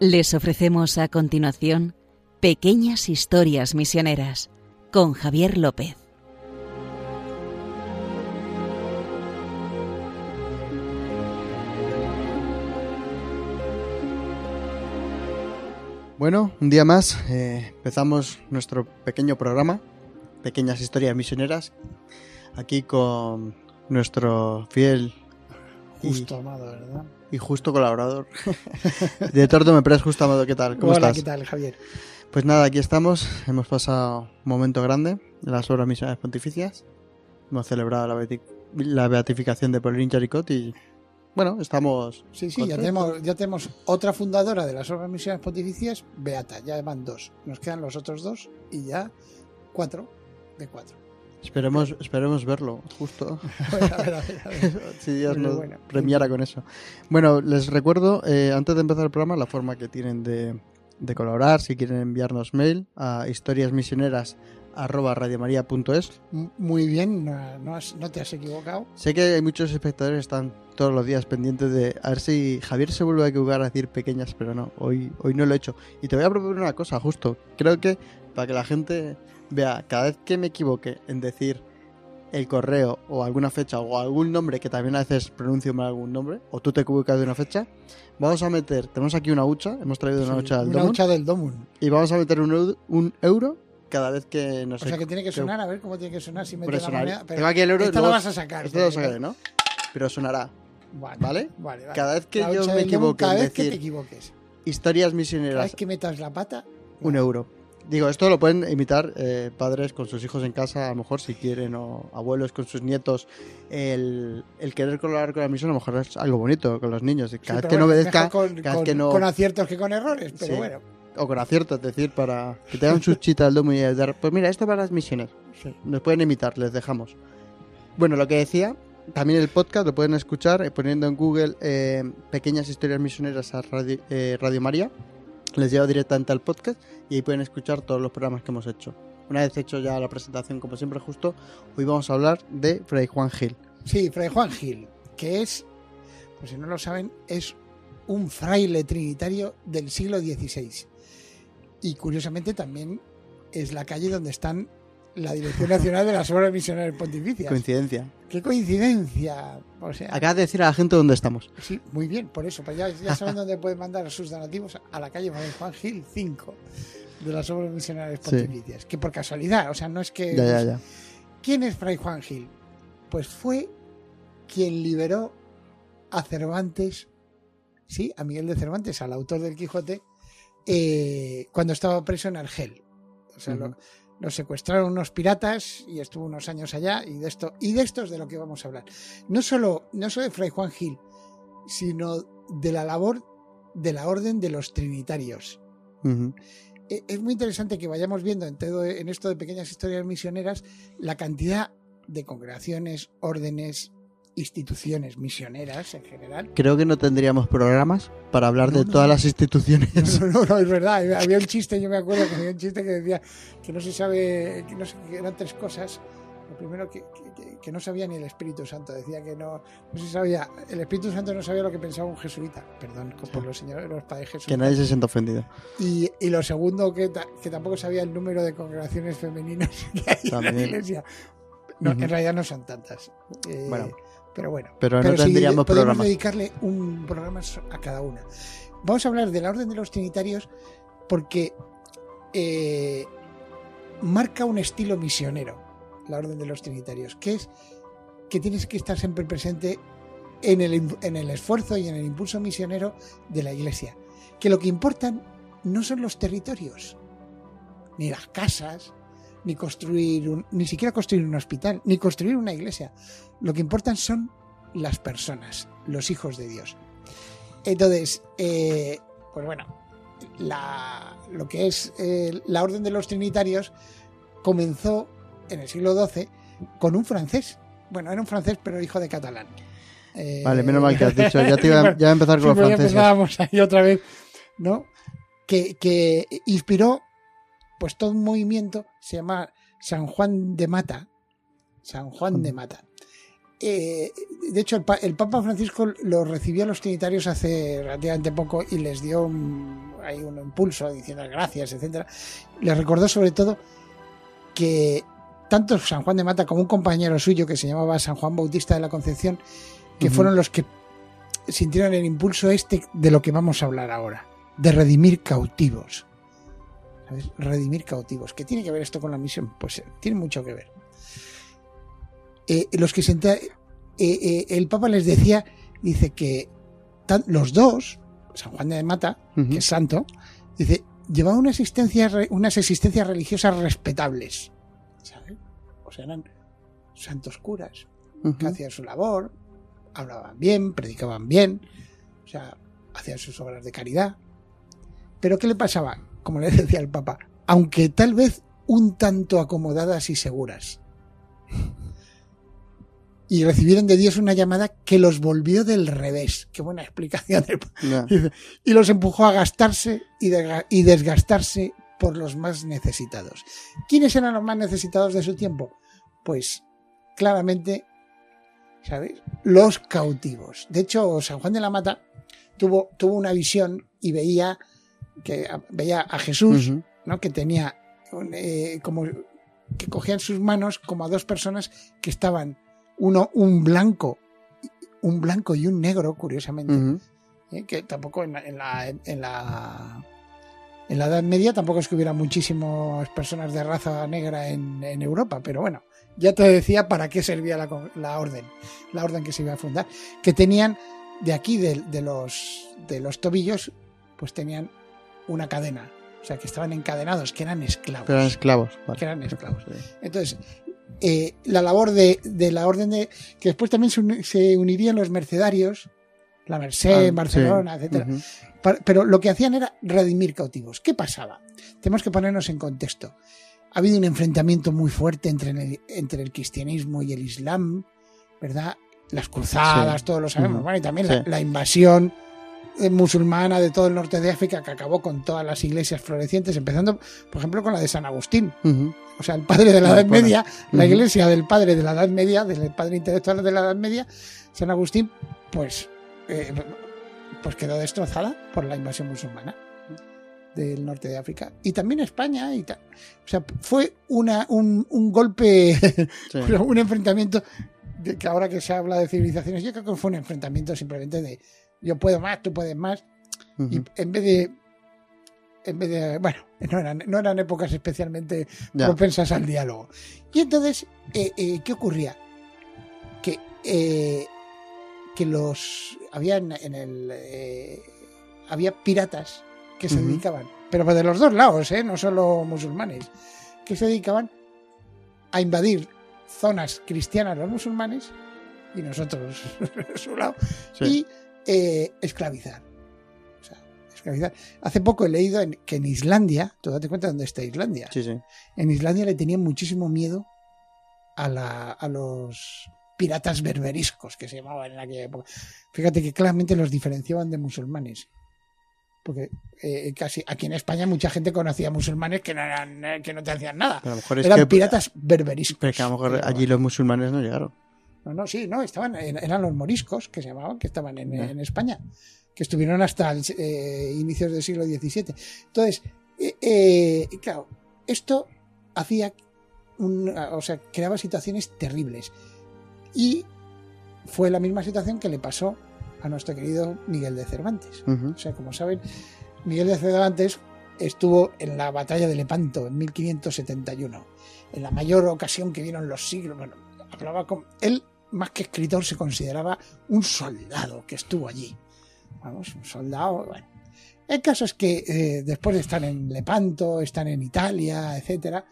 Les ofrecemos a continuación Pequeñas Historias Misioneras con Javier López. Bueno, un día más eh, empezamos nuestro pequeño programa, Pequeñas Historias Misioneras, aquí con nuestro fiel Justo amado, ¿verdad? Y justo colaborador. De Me Justo Amado, ¿qué tal? ¿Cómo Hola, estás? ¿qué tal, Javier? Pues nada, aquí estamos. Hemos pasado un momento grande de las obras misioneras pontificias. Hemos celebrado la, beati- la beatificación de Pauline Jaricot y bueno, estamos. Sí, sí, ya tenemos, ya tenemos otra fundadora de las obras misiones pontificias, Beata, ya van dos. Nos quedan los otros dos y ya cuatro de cuatro. Esperemos, esperemos verlo, justo. A ver, a ver, a ver, a ver. si Dios Bueno, nos bueno. premiara con eso. Bueno, les recuerdo, eh, antes de empezar el programa, la forma que tienen de, de colaborar. Si quieren enviarnos mail a historiasmisioneras.radiomaria.es. M- Muy bien, no, no has- no te has equivocado. Sé que hay muchos espectadores que están todos los días pendientes de a ver si Javier se vuelve a equivocar a decir pequeñas, pero no, hoy, hoy no lo he hecho. Y te voy a proponer una cosa, justo. Creo que para que la gente vea, cada vez que me equivoque en decir el correo o alguna fecha o algún nombre, que también a veces pronuncio mal algún nombre, o tú te equivocas de una fecha, vamos a meter, tenemos aquí una hucha, hemos traído una Sí, hucha del una Domun, hucha del Domun. y vamos a meter un, eu- un euro cada vez que nos O sea que tiene que que- sonar, a ver cómo tiene que sonar si metes la moneda. Pero Tengo aquí el euro, esta luego- la vas a sacar. Esto lo porque- sacaré, ¿no? Pero sonará. Vale, ¿Vale? vale, vale. Cada vez que La yo me equivoque Cada vez que decir te equivoques. historias Cada misioneras, vez que metas la pata. un euro. Digo, esto lo pueden imitar eh, padres con sus hijos en casa, a lo mejor si quieren, o abuelos con sus nietos. El, el querer colaborar con la misión a lo mejor es algo bonito con los niños. Cada Sí, vez que no obedezca, con, cada vez con- que no- con aciertos que con errores, pero Sí. bueno. o con acierto, es decir, para que tengan sus chitas al domo y ayudar. Pues mira, esto para las misiones. Sí. Nos pueden imitar, les dejamos. Bueno, lo que decía, también el podcast lo pueden escuchar eh, poniendo en Google eh, Pequeñas Historias Misioneras a Radio, eh, Radio María. Les lleva directamente al podcast y ahí pueden escuchar todos los programas que hemos hecho. Una vez hecho ya la presentación, como siempre, justo, hoy vamos a hablar de Fray Juan Gil. Sí, Fray Juan Gil, que es, pues si no lo saben, es un fraile trinitario del siglo XVI. Y curiosamente también es la calle donde están la Dirección Nacional de las Obras Misionales Pontificias. Coincidencia. ¡Qué coincidencia! O sea, Acabas de decir a la gente dónde estamos. sí, muy bien, por eso. Pues ya, ya saben dónde pueden mandar sus donativos a la calle Fray Juan Gil 5 de las Obras Misionales Sí. Pontificias. Que por casualidad, o sea, no es que... Ya, ya, ya. ¿Quién es Fray Juan Gil? Pues fue quien liberó a Cervantes, sí, a Miguel de Cervantes, al autor del Quijote, eh, cuando estaba preso en Argel. O sea, lo secuestraron unos piratas y estuvo unos años allá y de esto y de esto es de lo que vamos a hablar. No solo, no solo de Fray Juan Gil, sino de la labor de la orden de los trinitarios. Eh, es muy interesante que vayamos viendo en, todo, en esto de pequeñas historias misioneras la cantidad de congregaciones, órdenes, instituciones misioneras en general. Creo que no tendríamos programas para hablar No, de no, todas no. las instituciones. No, no, es verdad. Había un chiste, yo me acuerdo que había un chiste que decía que no se sabe, que, no sé, que eran tres cosas. Lo primero, que, que- que- que no sabía ni el Espíritu Santo. Decía que no, no se sabía, el Espíritu Santo no sabía lo que pensaba un jesuita. Perdón por los señores, los padres que jesuitas. nadie se sienta ofendido. Y, y lo segundo, que, ta- que tampoco sabía el número de congregaciones femeninas que hay en la También. iglesia. No, Ujú. En realidad no son tantas. Eh, Bueno. Pero bueno. Pero no sí, tendríamos podemos programas. dedicarle un programa a cada una. Vamos a hablar de la Orden de los Trinitarios porque eh, marca un estilo misionero, la Orden de los Trinitarios, que es que tienes que estar siempre presente en el, en el esfuerzo y en el impulso misionero de la Iglesia. Que lo que importan no son los territorios, ni las casas, ni construir un, ni siquiera construir un hospital, ni construir una iglesia. Lo que importan son las personas, los hijos de Dios. Entonces, eh, pues bueno, la, lo que es eh, la orden de los trinitarios comenzó en el siglo XII con un francés. Bueno, era un francés, pero hijo de catalán. Eh, Vale, menos mal que has dicho. Ya, te iba, ya iba a empezar con los franceses. empezábamos ahí otra vez, ¿no? Que, que inspiró pues todo un movimiento, se llama San Juan de Mata. San Juan de Mata. Eh, de hecho, el, pa- el Papa Francisco lo recibió a los trinitarios hace relativamente poco y les dio un, hay un impulso diciendo gracias, etcétera. Le recordó sobre todo que tanto San Juan de Mata como un compañero suyo que se llamaba San Juan Bautista de la Concepción, que fueron los que sintieron el impulso este de lo que vamos a hablar ahora, de redimir cautivos. ¿Sabes? Redimir cautivos. ¿Qué tiene que ver esto con la misión? Pues eh, tiene mucho que ver. Eh, los que senta- eh, eh, el Papa les decía, dice que tan- los dos, San Juan de Mata, que es santo, dice, llevaba una existencia, unas existencias religiosas respetables. ¿sabes? O sea, eran santos curas que hacían su labor, hablaban bien, predicaban bien, o sea, hacían sus obras de caridad. Pero ¿qué le pasaba? Como le decía el Papa, aunque tal vez un tanto acomodadas y seguras. Y recibieron de Dios una llamada que los volvió del revés. Qué buena explicación y los empujó a gastarse y, de- y desgastarse por los más necesitados. ¿Quiénes eran los más necesitados de su tiempo? Pues claramente, ¿sabes? Los cautivos. De hecho, San Juan de la Mata tuvo, tuvo una visión y veía que veía a Jesús. ¿no? Que tenía un, eh, como que cogía en sus manos como a dos personas que estaban uno un blanco, un blanco y un negro, curiosamente. ¿eh? que tampoco en la, en la en la en la Edad Media tampoco es que hubiera muchísimas personas de raza negra en, en Europa, pero bueno, ya te decía para qué servía la, la orden, la orden que se iba a fundar, que tenían de aquí de, de los de los tobillos, pues tenían una cadena, o sea que estaban encadenados, que eran esclavos, Pero eran esclavos. vale. que eran esclavos. Entonces, eh, la labor de, de la orden de. que después también se, uni- se unirían los mercedarios, la Merced Ah, Barcelona, sí. etcétera. Pero lo que hacían era redimir cautivos. ¿Qué pasaba? Tenemos que ponernos en contexto. Ha habido un enfrentamiento muy fuerte entre el, entre el cristianismo y el islam, ¿verdad? Las cruzadas, Sí. todos lo sabemos. Bueno, y también Sí. la, la invasión musulmana de todo el norte de África que acabó con todas las iglesias florecientes, empezando, por ejemplo, con la de San Agustín. O sea, el padre de la Edad. Media, la iglesia del padre de la Edad Media, del padre intelectual de la Edad Media, San Agustín, pues, eh, pues quedó destrozada por la invasión musulmana del norte de África. Y también España. Y tal. O sea, fue una, un, un golpe, Sí. un enfrentamiento, de que ahora que se habla de civilizaciones, yo creo que fue un enfrentamiento simplemente de yo puedo más, tú puedes más. Y en vez de... En vez de, bueno, no eran, no eran épocas especialmente Ya. propensas al diálogo. Y entonces, eh, eh, ¿qué ocurría? Que, eh, que los. Había en, en el. había piratas que se dedicaban, pero de los dos lados, no solo musulmanes, que se dedicaban a invadir zonas cristianas los musulmanes y nosotros a su lado Sí. y eh, esclavizar. O sea, esclavizar. Hace poco he leído en- que en Islandia, tú date cuenta dónde está Islandia. Sí, sí. En Islandia le tenían muchísimo miedo a, la- a los piratas berberiscos que se llamaban en aquella época. Fíjate que claramente los diferenciaban de musulmanes. Porque eh, casi aquí en España mucha gente conocía musulmanes que no, eran, eh, que no te hacían nada. Pero a lo mejor es Eran que. piratas berberiscos. Pero que a lo mejor allí los musulmanes no llegaron. No, no, sí, no, estaban, eran los moriscos que se llamaban, que estaban en, en España, que estuvieron hasta el, eh, inicios del siglo XVII. Entonces, eh, eh, claro, esto hacía, un, o sea, creaba situaciones terribles. Y fue la misma situación que le pasó a nuestro querido Miguel de Cervantes. O sea, como saben, Miguel de Cervantes estuvo en la batalla de Lepanto en 1571, en la mayor ocasión que vieron los siglos. Bueno, hablaba con él, más que escritor, se consideraba un soldado que estuvo allí. Vamos, un soldado. Bueno. El caso es que eh, después de estar en Lepanto, están en Italia, etcétera,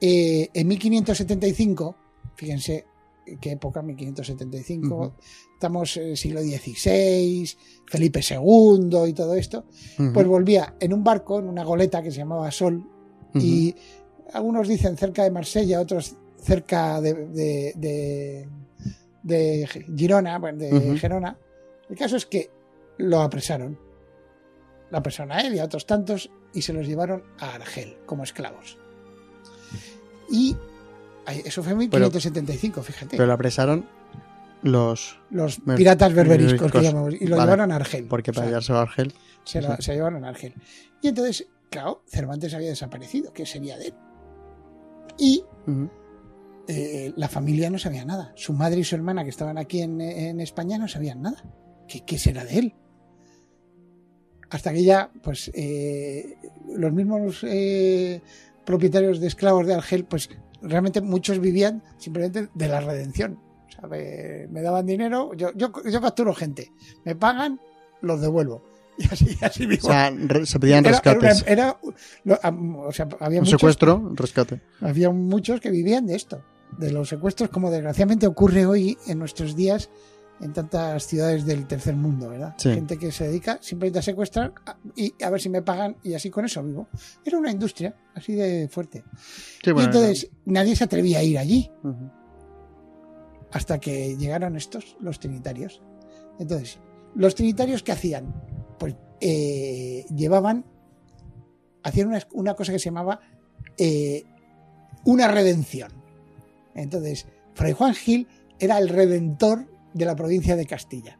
eh, en 1575, fíjense qué época, 1575, Ujú. estamos en el siglo XVI, Felipe II y todo esto, pues volvía en un barco, en una goleta que se llamaba Sol, y algunos dicen cerca de Marsella, otros cerca de, de, de- de Girona, bueno, de. Gerona. El caso es que lo apresaron. Lo apresaron a él y a otros tantos y se los llevaron a Argel como esclavos. Y eso fue en 1575, fíjate. Pero lo apresaron los. piratas berberiscos que llamamos, y lo Vale. llevaron a Argel. Porque O sea, para llevarse a Argel. Se, lo- se llevaron a Argel. Y entonces, claro, Cervantes había desaparecido. ¿Qué sería de él? Y. eh, la familia no sabía nada. Su madre y su hermana que estaban aquí en, España no sabían nada. ¿Qué, qué será de él? Hasta que ya, pues, eh, los mismos eh, propietarios de esclavos de Argel, pues, realmente muchos vivían simplemente de la redención. O sea, me, me daban dinero, yo, yo, yo capturo gente, me pagan, los devuelvo. Y así, así O vivo. sea, re- se pedían Era- era una- rescates. era- o sea, había Un muchos- secuestro, rescate. había muchos que vivían de esto, de los secuestros, como desgraciadamente ocurre hoy en nuestros días en tantas ciudades del tercer mundo, ¿verdad? Sí. Gente que se dedica simplemente a secuestrar y a ver si me pagan y así con eso vivo. Era una industria así de fuerte. Sí, y bueno, entonces nadie se atrevía a ir allí hasta que llegaron estos, los trinitarios. Entonces, los trinitarios, ¿qué hacían? Pues eh, llevaban, hacían una, una cosa que se llamaba eh, una redención. Entonces, Fray Juan Gil era el redentor de la provincia de Castilla.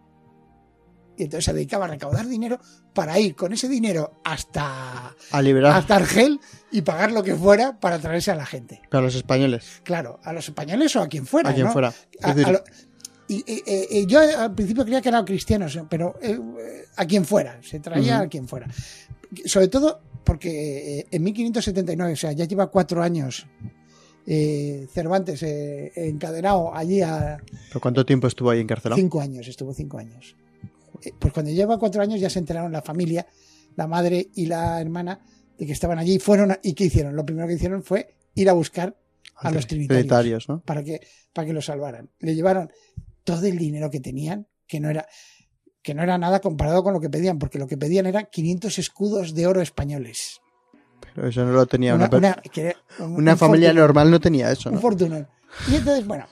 Y entonces se dedicaba a recaudar dinero para ir con ese dinero hasta, A liberar hasta Argel y pagar lo que fuera para traerse a la gente. a los españoles. Claro, a los españoles o a quien fuera. A quien ¿no? fuera. A- decir, a lo- y, y- yo al principio creía que eran cristianos, pero eh, eh, a quien fuera, se traía a quien fuera. Sobre todo porque eh, en 1579, o sea, ya lleva cuatro años eh, Cervantes eh, encadenado allí a ¿pero ¿Cuánto tiempo estuvo ahí encarcelado? cinco años, estuvo cinco años. Eh, Pues cuando lleva cuatro años ya se enteraron la familia, la madre y la hermana, de que estaban allí y fueron a- y ¿qué hicieron? Lo primero que hicieron fue ir a buscar a los trinitarios Trinitarios, ¿no? para que, para que lo salvaran. Le llevaron todo el dinero que tenían, que no era que no era nada comparado con lo que pedían, porque lo que pedían era 500 escudos de oro españoles. Pero eso no lo tenía una, Una, una- que era un- una un familia normal, no tenía eso, Un ¿no? fortunón. Y entonces, bueno,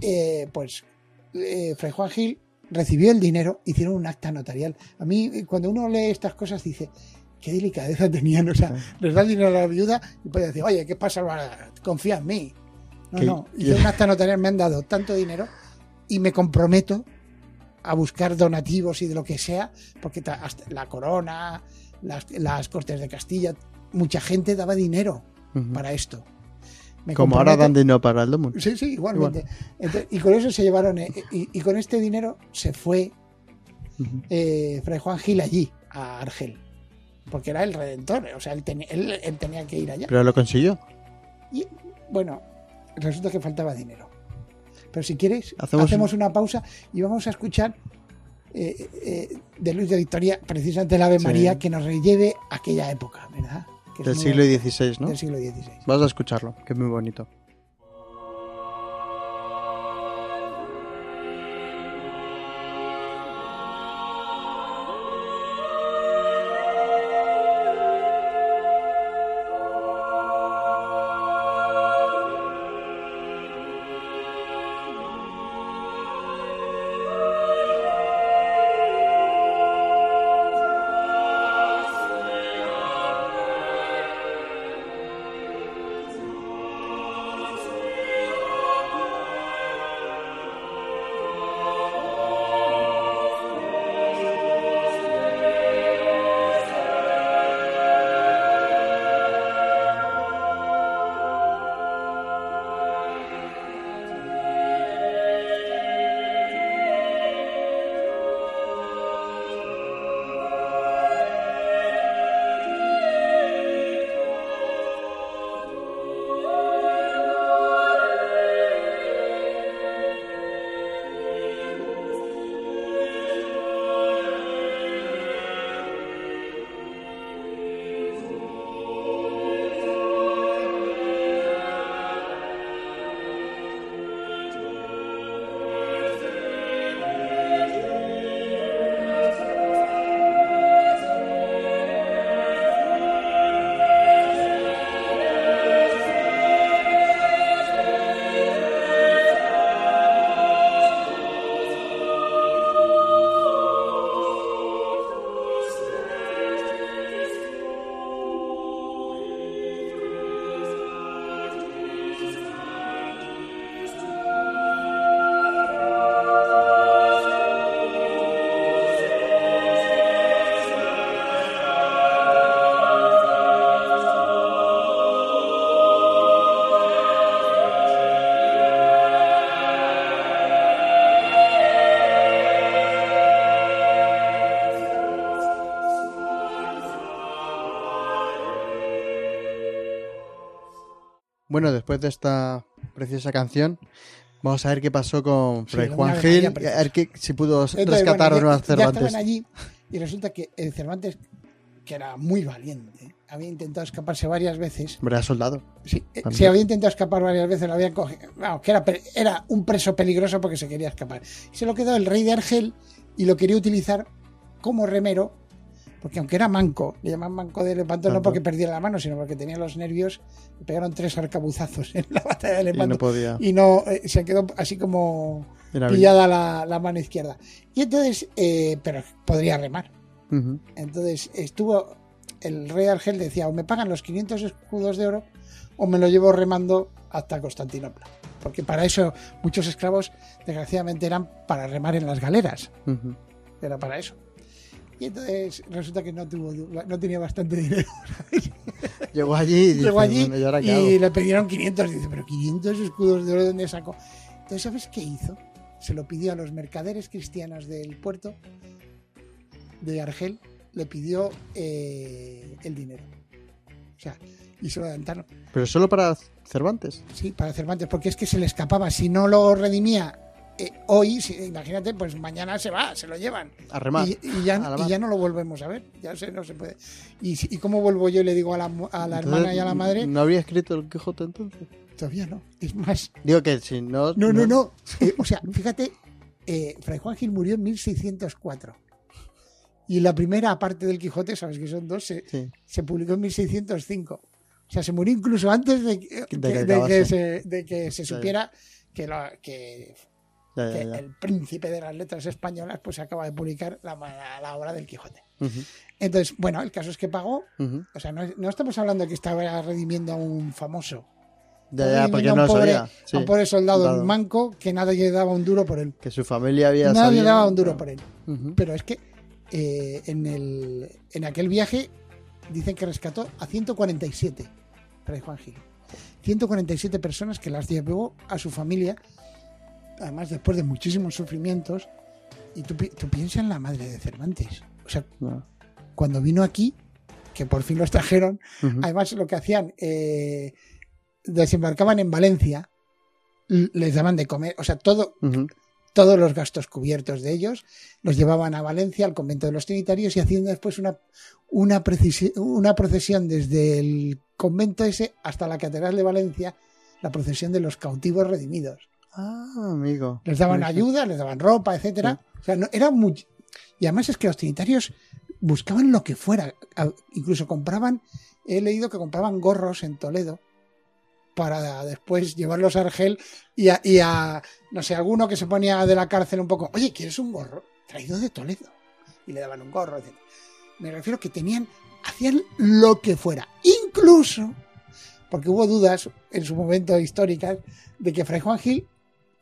eh, pues eh, Fray Juan Gil recibió el dinero, hicieron un acta notarial. A mí, cuando uno lee estas cosas, dice, qué delicadeza tenían. O sea, les da dinero a la viuda y puede decir, oye, ¿qué pasa? Confía en mí. No, Que- no. Hice un acta notarial, me han dado tanto dinero y me comprometo a buscar donativos y de lo que sea, porque hasta la corona, las, las Cortes de Castilla, mucha gente daba dinero para esto. Me Como ahora dan dinero para el Domund. Sí, sí, igualmente. Entonces, y con eso se llevaron, eh, y, y con este dinero se fue eh, Fray Juan Gil allí, a Argel. Porque era el redentor, o sea, él, ten- él- él tenía que ir allá. Pero lo consiguió. Y bueno, resulta que faltaba dinero. Pero si quieres, Hacemos- hacemos, una pausa y vamos a escuchar eh, eh, de Luis de Victoria, precisamente la Ave Sí. María, que nos relleve aquella época, ¿verdad? Que Del siglo XVI, ¿no? Del siglo XVI. Vas a escucharlo, que es muy bonito. Bueno, después de esta preciosa canción, vamos a ver qué pasó con Fray Juan Gil, a ver qué- si pudo Entonces, rescatar bueno, a ya- ya Cervantes. estaban allí y resulta que el Cervantes, que era muy valiente, había intentado escaparse varias veces. Era soldado. Sí, eh, sí, había intentado escapar varias veces, lo habían cogido. Vamos, que era, un preso peligroso porque se quería escapar. Y se lo quedó el rey de Argel y lo quería utilizar como remero, porque aunque era manco, le llaman manco de Lepanto no porque perdiera la mano, sino porque tenía los nervios, le pegaron tres arcabuzazos en la batalla de Y no Lepanto. podía. Y no, eh, se quedó así como Era pillada la, la mano izquierda. Y entonces, eh, pero podría remar. Entonces estuvo, el rey Argel decía, o me pagan los 500 escudos de oro o me lo llevo remando hasta Constantinopla. Porque para eso muchos esclavos, desgraciadamente, eran para remar en las galeras. Era para eso. Y entonces resulta que no, tuvo, no tenía bastante dinero. Llegó allí y Llegó allí "Bueno, ¿y ahora qué y hago?". le pidieron 500. Dice, pero 500 escudos de oro, ¿de dónde sacó? Entonces, ¿sabes qué hizo? Se lo pidió a los mercaderes cristianos del puerto de Argel, le pidió eh, el dinero. O sea, y se lo adelantaron. Pero solo para Cervantes. Sí, para Cervantes, porque es que se le escapaba. Si no lo redimía eh, hoy, si- imagínate, pues mañana se va, se lo llevan. A remar. Y, y ya, a y ya no lo volvemos a ver. Ya se, no se puede. ¿Y, si- ¿Y cómo vuelvo yo y le digo a la, mu- a la Entonces, hermana y a la madre? ¿No habría escrito el Quijote entonces? Todavía no. Es más, Digo que si no. No, no, no. Eh, o sea, fíjate, eh, Fray Juan Gil murió en 1604. Y la primera parte del Quijote, sabes que son dos, se, Sí. se publicó en 1605. O sea, se murió incluso antes de, que- que de que, acabase. se, de que se Ya, ya. supiera que, lo- que- Ya, que ya, el príncipe de las letras españolas pues acaba de publicar la, la- la obra del Quijote. Entonces, bueno, el caso es que pagó. O sea, no, no estamos hablando de que estaba redimiendo a un famoso. Ya, porque no un lo pobre, sabía. Sí. a un pobre soldado Dado. manco que nadie daba un duro por él. Que su familia había Nadie sabido. daba un duro por él. Pero es que eh, en, el, en aquel viaje dicen que rescató a 147, Fray Juan Gil. 147 personas que las llevó a su familia, además después de muchísimos sufrimientos. Y tú, pi- tú piensas en la madre de Cervantes. O sea, No. cuando vino aquí, que por fin los trajeron, además lo que hacían, eh, desembarcaban en Valencia, les daban de comer, o sea, todo, todos los gastos cubiertos de ellos, los llevaban a Valencia, al convento de los Trinitarios, y hacían después una, una procesión desde el convento ese hasta la Catedral de Valencia, la procesión de los cautivos redimidos. Ah, amigo. Les daban Eso. ayuda, les daban ropa, etcétera. O sea, no, era muy... Y además es que los trinitarios buscaban lo que fuera. Incluso compraban, he leído que compraban gorros en Toledo para después llevarlos a Argel y a, y a, no sé, alguno que se ponía de la cárcel un poco, oye, ¿quieres un gorro? Traído de Toledo. Y le daban un gorro, etc. Me refiero que tenían, hacían lo que fuera. Incluso, porque hubo dudas en su momento históricas, de que Fray Juan Gil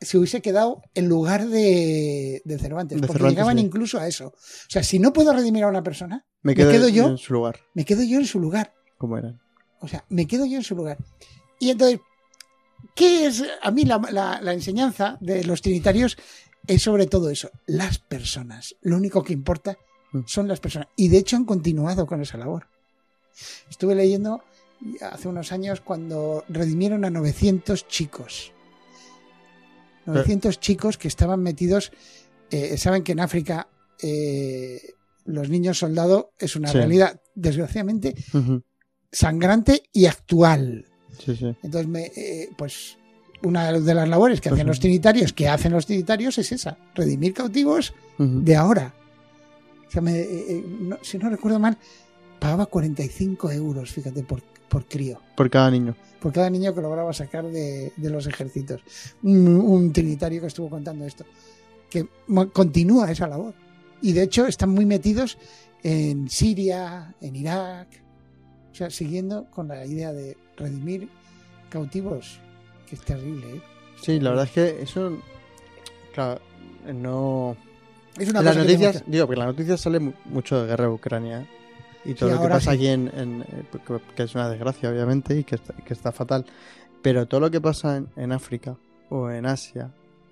se hubiese quedado en lugar de, de Cervantes. De porque Cervantes, llegaban sí. incluso a eso. O sea, si no puedo redimir a una persona, Me ¿Me quedo, quedo yo? en su lugar. me quedo yo en su lugar. Como eran. O sea, me quedo yo en su lugar. Y entonces, ¿qué es? A mí la, la- la enseñanza de los trinitarios es sobre todo eso, las personas. Lo único que importa Mm. son las personas. Y de hecho han continuado con esa labor. Estuve leyendo hace unos años cuando redimieron a 900 chicos. 900 chicos que estaban metidos, eh, saben que en África eh, los niños soldado es una Sí. realidad, desgraciadamente, sangrante y actual. Sí, sí. Entonces, me, eh, pues una de las labores que hacen los trinitarios, que hacen los trinitarios, es esa, redimir cautivos de ahora. O sea, me- eh, eh, no- si no recuerdo mal, pagaba 45 euros, fíjate, por, por crío, Por cada niño. por cada niño que lograba sacar de, de los ejércitos. Un, un trinitario que estuvo contando esto, que continúa esa labor. Y de hecho están muy metidos en Siria, en Irak, o sea, siguiendo con la idea de redimir cautivos, que es terrible. ¿eh? Sí, la verdad es que eso. Claro, no. Es una las noticias, digo, porque en las noticias sale mu- mucho de guerra de Ucrania y todo lo que pasa sí. aquí en, en- que- es una desgracia, obviamente, y que está, que está fatal. Pero todo lo que pasa en, en África o en Asia,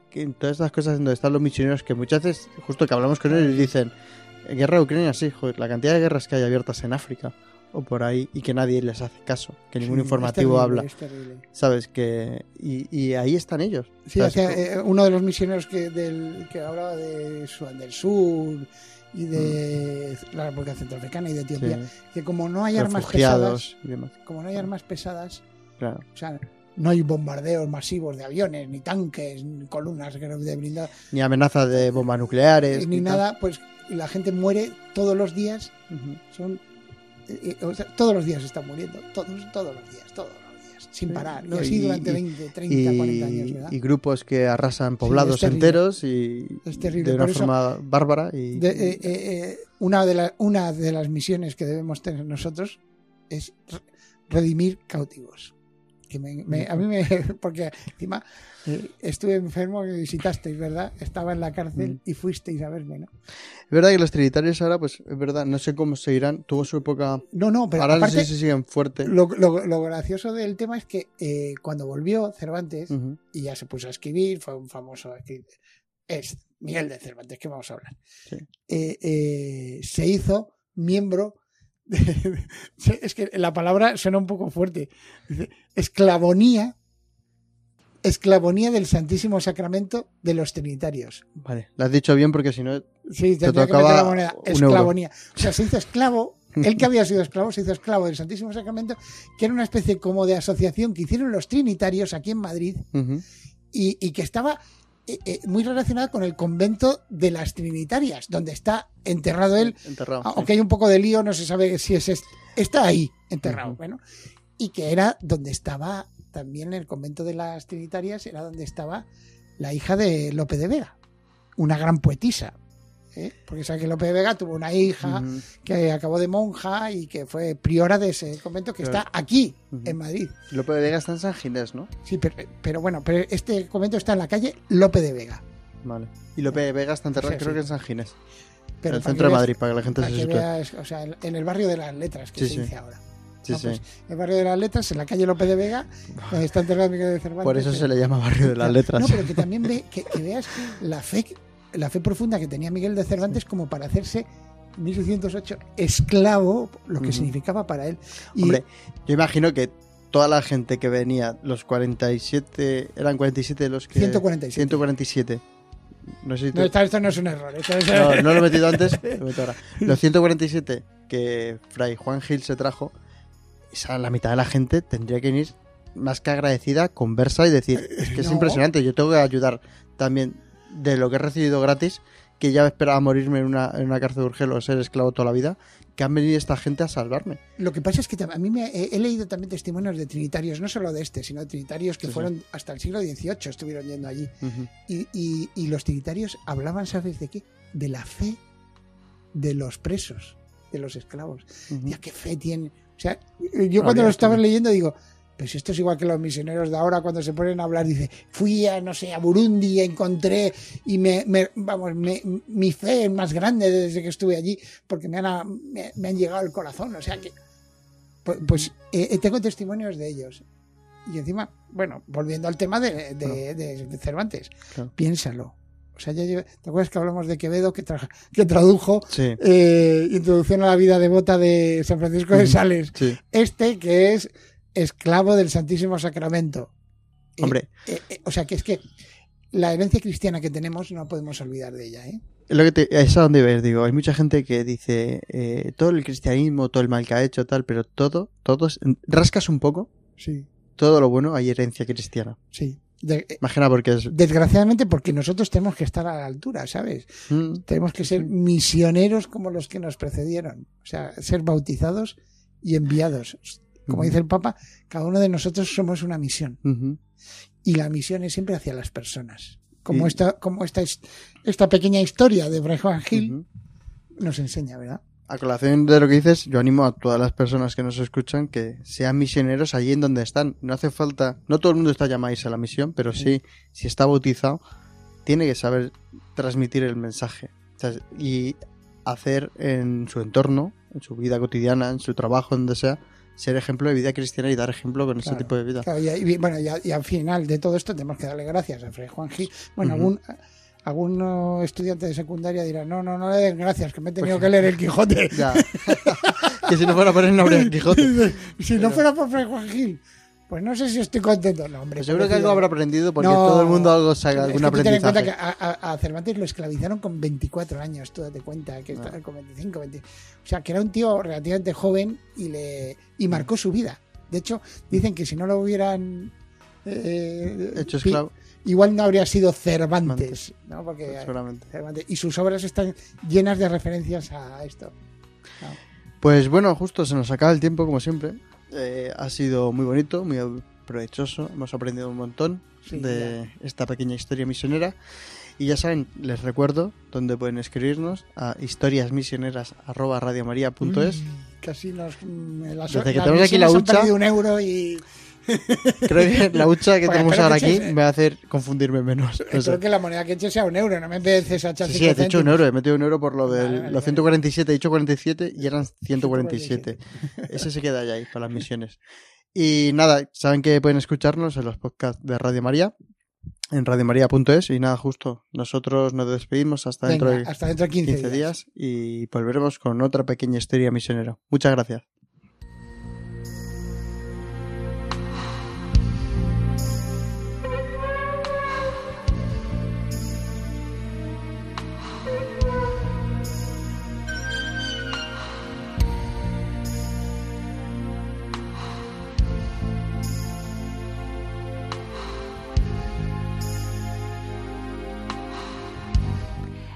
que en todas estas cosas donde están los misioneros, que muchas veces, justo que hablamos con ellos, dicen, guerra de Ucrania, sí, joder, la cantidad de guerras que hay abiertas en África o por ahí y que nadie les hace caso, que ningún Sí, informativo terrible, habla, es terrible. ¿sabes? que y, y ahí están ellos. Sí, ¿sabes? o sea, eh, uno de los misioneros que, del, que hablaba de Sudán del Sur y de la República Centroafricana y de Etiopía. Sí, que como no hay armas pesadas, refugiados y demás, como no hay armas pesadas, claro. o sea, no hay bombardeos masivos de aviones, ni tanques, ni columnas de blindado, Ni amenaza de bombas nucleares. ni nada, pues la gente muere todos los días, son eh, eh, o sea, todos los días están muriendo, todos, todos los días, todos los días, sin parar, no, y así y- durante y- 20, 30, 40 años, Y, ¿verdad? y grupos que arrasan poblados enteros y Es terrible, de una por eso- forma bárbara y De- eh, eh, eh, una, de la- una de las misiones que debemos tener nosotros es re- redimir cautivos. Que me- me- a mí me. Porque encima eh, estuve enfermo y me visitasteis, ¿verdad? Estaba en la cárcel Mm. y fuisteis a verme, ¿no? es verdad que los trinitarios ahora pues es verdad no sé cómo seguirán tuvo su época No, no, pero ahora no aparte, sé si siguen fuerte lo, lo- lo gracioso del tema es que eh, cuando volvió Cervantes Ujú. y ya se puso a escribir, fue un famoso escritor. Es Miguel de Cervantes, ¿qué vamos a hablar? Sí. Eh, eh, se hizo miembro. es que la palabra suena un poco fuerte. Dice, esclavonía. Esclavonía del Santísimo Sacramento de los Trinitarios. vale lo has dicho bien porque si no Sí, Te tocaba meter la moneda. Esclavonía. O sea, se hizo esclavo. Él que había sido esclavo se hizo esclavo del Santísimo Sacramento, que era una especie como de asociación que hicieron los Trinitarios aquí en Madrid y, y que estaba eh, eh, muy relacionada con el convento de las Trinitarias, donde está enterrado él, enterrado sí. aunque hay un poco de lío, no se sabe si es est- está ahí enterrado, bueno, y que era donde estaba también en el convento de las Trinitarias, era donde estaba la hija de Lope de Vega, una gran poetisa. ¿Eh? Porque sabe que Lope de Vega tuvo una hija que acabó de monja y que fue priora de ese convento que Claro. está aquí, en Madrid. Lope de Vega está en San Ginés ¿no? Sí, pero, pero bueno, pero este convento está en la calle Lope de Vega. vale y Lope de Vega está enterrado Sí, creo sí. que en San Ginés Pero en el centro de Madrid para que la gente se sitúe veas, o sea, en el barrio de las letras, que Sí, se dice ahora. sí No, sí pues, el barrio de las letras, en la calle Lope de Vega, donde está enterrado Miguel de Cervantes. por eso pero- se le llama barrio de las letras No, pero que también ve, que, que veas la fe, la fe profunda que tenía Miguel de Cervantes como para hacerse 1608 esclavo, lo que significaba para él. Y Hombre, yo imagino que toda la gente que venía, los 47, eran 47 los que... 147. 147. No sé si no, esto, no es un error. es- No, no lo he metido antes, lo meto ahora. Los 147 que Fray Juan Gil se trajo, esa, la mitad de la gente tendría que venir más que agradecida, conversa y decir, es que es No. impresionante, yo tengo que ayudar también de lo que he recibido gratis, que ya esperaba morirme en una, en una cárcel de Urgel o ser esclavo toda la vida, que han venido esta gente a salvarme. Lo que pasa es que a mí me, he, he leído también testimonios de trinitarios, no solo de este, sino de trinitarios que Sí, sí. fueron hasta el siglo XVIII, estuvieron yendo allí. Y, y- y los trinitarios hablaban, ¿sabes de qué? De la fe de los presos, de los esclavos. Ya qué fe tienen. O sea, yo cuando lo estaba leyendo digo, pues esto es igual que los misioneros de ahora cuando se ponen a hablar, dice, fui a, no sé, a Burundi, encontré y me, me- vamos, me- mi fe es más grande desde que estuve allí porque me han, me, me han llegado al corazón. O sea que, pues, pues, eh, tengo testimonios de ellos. Y encima, bueno, volviendo al tema de, de- de- de Cervantes, Claro. piénsalo. O sea, ya lleva- ¿te acuerdas que hablamos de Quevedo que, tra- que tradujo Sí, eh, Introducción a la vida devota de San Francisco de. Sales? sí. Este que es esclavo del Santísimo Sacramento. Hombre, eh, eh, o sea, que es que la herencia cristiana que tenemos no podemos olvidar de ella. ¿eh? es lo que te, es a donde ves, digo, hay mucha gente que dice eh, todo el cristianismo, todo el mal que ha hecho, tal, pero todo, todo, es- rascas un poco, Sí, todo lo bueno hay herencia cristiana. sí. De- Imagina porque es... desgraciadamente porque nosotros tenemos que estar a la altura, ¿sabes? Mm, Tenemos que ser misioneros como los que nos precedieron. O sea, ser bautizados y enviados. Como dice el Papa, cada uno de nosotros somos una misión. y la misión es siempre hacia las personas. Como Y- esta, como esta, es- esta pequeña historia de Juan Gil Ujú. nos enseña, ¿verdad? A colación de lo que dices, yo animo a todas las personas que nos escuchan que sean misioneros allí en donde están. No hace falta, no todo el mundo está llamado a irse a la misión, pero sí, si está bautizado, tiene que saber transmitir el mensaje. O sea, y hacer en su entorno, en su vida cotidiana, en su trabajo, donde sea, ser ejemplo de vida cristiana y dar ejemplo con ese tipo de vida. Claro, y, y bueno, y, y al final de todo esto tenemos que darle gracias a Fray Juan Gil. Bueno, algún, algún oh, estudiante de secundaria dirá, no, no, no le den gracias, que me he tenido Pues- que leer el Quijote. Ya. que si no fuera por él no habría Quijote. si no fuera por Fray Juan Gil, pues no sé si estoy contento. No, hombre. Pues seguro que algo habrá aprendido porque No. todo el mundo algo saca, algún que tú ten en cuenta aprendizaje. que a, a- a Cervantes lo esclavizaron con 24 años, tú date cuenta, que Ah. con 25, 20. O sea, que era un tío relativamente joven y le y marcó su vida. De hecho, dicen que si no lo hubieran eh, Hecho pi- esclavo, igual no habría sido Cervantes, Cervantes. ¿no? Porque seguramente. Cervantes- y sus obras están llenas de referencias a esto. Pues bueno, justo se nos acaba el tiempo, como siempre. Eh, ha sido muy bonito, muy provechoso. Hemos aprendido un montón Sí, de esta pequeña historia misionera. Y ya saben, les recuerdo dónde pueden escribirnos a historiasmisioneras.radiomaria.es. Uy, Casi nos. mm, las- Desde que tenemos aquí la hucha- perdido un euro y. Creo que la hucha que tenemos ahora que aquí eches- me va a hacer confundirme menos. No. Creo que la moneda que eche sea un euro, no me empieces a echar Sí, he hecho un euro, he metido un euro por lo Vale, del vale, los vale. 147, he dicho 47 y eran 147. Ese se queda ya ahí para las misiones. Y nada, saben que pueden escucharnos en los podcasts de Radio María, en radiomaria.es y nada, justo, nosotros nos despedimos hasta Venga, dentro de hasta dentro de 15, 15 días y volveremos con otra pequeña historia misionera. Muchas gracias.